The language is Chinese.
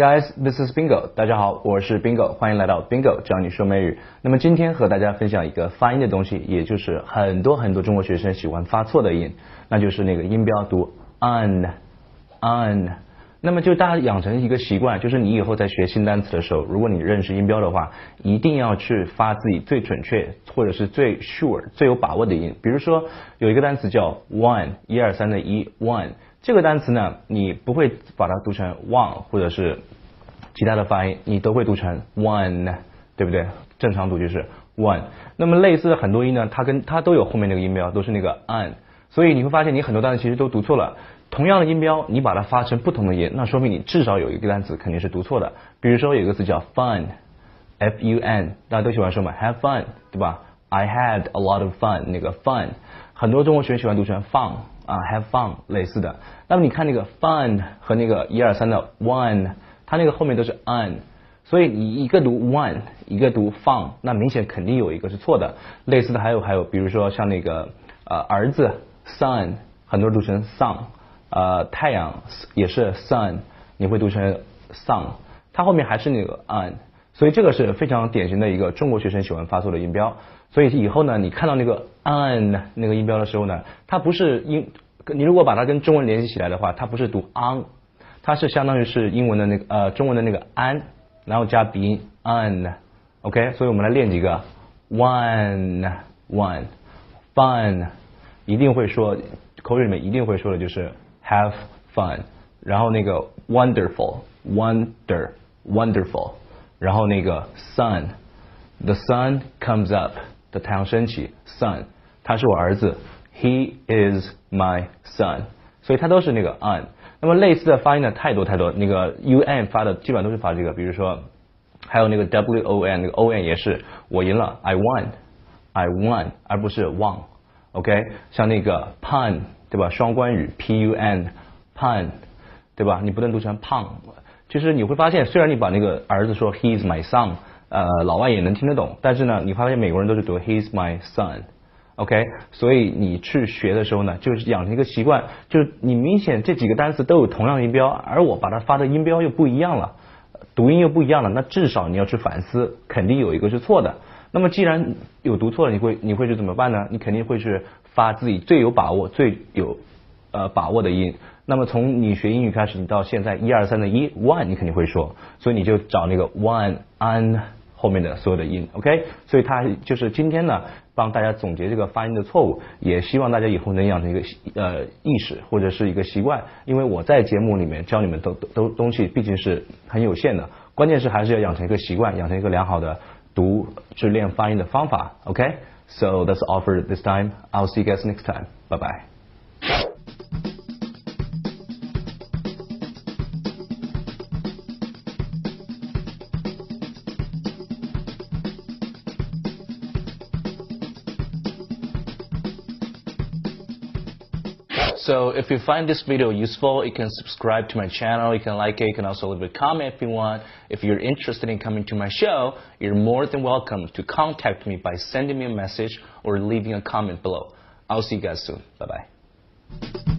guys, this is Bingo。大家好，我是 Bingo，欢迎来到 Bingo 教你说美语。那么今天和大家分享一个发音的东西，也就是很多很多中国学生喜欢发错的音，那就是那个音标读 un un。那么就大家养成一个习惯，就是你以后在学新单词的时候，如果你认识音标的话，一定要去发自己最准确或者是最 sure 最有把握的音。比如说有一个单词叫 one，一二三的一 one，这个单词呢，你不会把它读成 one 或者是其他的发音，你都会读成 one，对不对？正常读就是 one。那么类似的很多音呢，它跟它都有后面那个音标，都是那个 an，所以你会发现你很多单词其实都读错了。同样的音标，你把它发成不同的音，那说明你至少有一个单词肯定是读错的。比如说有一个词叫 fun，f u n，大家都喜欢说嘛，have fun，对吧？I had a lot of fun，那个 fun，很多中国学生喜欢读成 fun 啊，have fun 类似的。那么你看那个 fun 和那个一二三的 one，它那个后面都是 an，所以你一个读 one，一个读 fun，那明显肯定有一个是错的。类似的还有还有，比如说像那个呃儿子 son，很多人读成 son。呃，太阳也是 sun，你会读成 sun，它后面还是那个 an 所以这个是非常典型的一个中国学生喜欢发错的音标。所以以后呢，你看到那个 un 那个音标的时候呢，它不是英，你如果把它跟中文联系起来的话，它不是读 on，它是相当于是英文的那个呃中文的那个 an，然后加鼻音 un，OK，所以我们来练几个 one one fun，一定会说口语里面一定会说的就是。have fun，然后那个 wonderful wonder wonderful，然后那个 sun，the sun comes up，的太阳升起，son，他是我儿子，he is my son，所以它都是那个 on。那么类似的发音呢太多太多，那个 un 发的基本上都是发这个，比如说还有那个 won，那个 on 也是我赢了，I won，I won，而不是 won，OK，像那个 pun。对吧？双关语 p u n pun，对吧？你不能读成胖。其实你会发现，虽然你把那个儿子说 he is my son，呃，老外也能听得懂，但是呢，你发现美国人都是读 he is my son，OK？所以你去学的时候呢，就是养成一个习惯，就是你明显这几个单词都有同样的音标，而我把它发的音标又不一样了，读音又不一样了，那至少你要去反思，肯定有一个是错的。那么既然有读错了，你会你会去怎么办呢？你肯定会去。发自己最有把握、最有呃把握的音。那么从你学英语开始，你到现在一二三的一 one，你肯定会说，所以你就找那个 one an 后面的所有的音，OK？所以它就是今天呢，帮大家总结这个发音的错误，也希望大家以后能养成一个呃意识或者是一个习惯。因为我在节目里面教你们都都东西毕竟是很有限的，关键是还是要养成一个习惯，养成一个良好的读、去练发音的方法，OK？So that's all for this time. I'll see you guys next time. Bye bye. So if you find this video useful, you can subscribe to my channel, you can like it, you can also leave a comment if you want. If you're interested in coming to my show, you're more than welcome to contact me by sending me a message or leaving a comment below. I'll see you guys soon. Bye bye.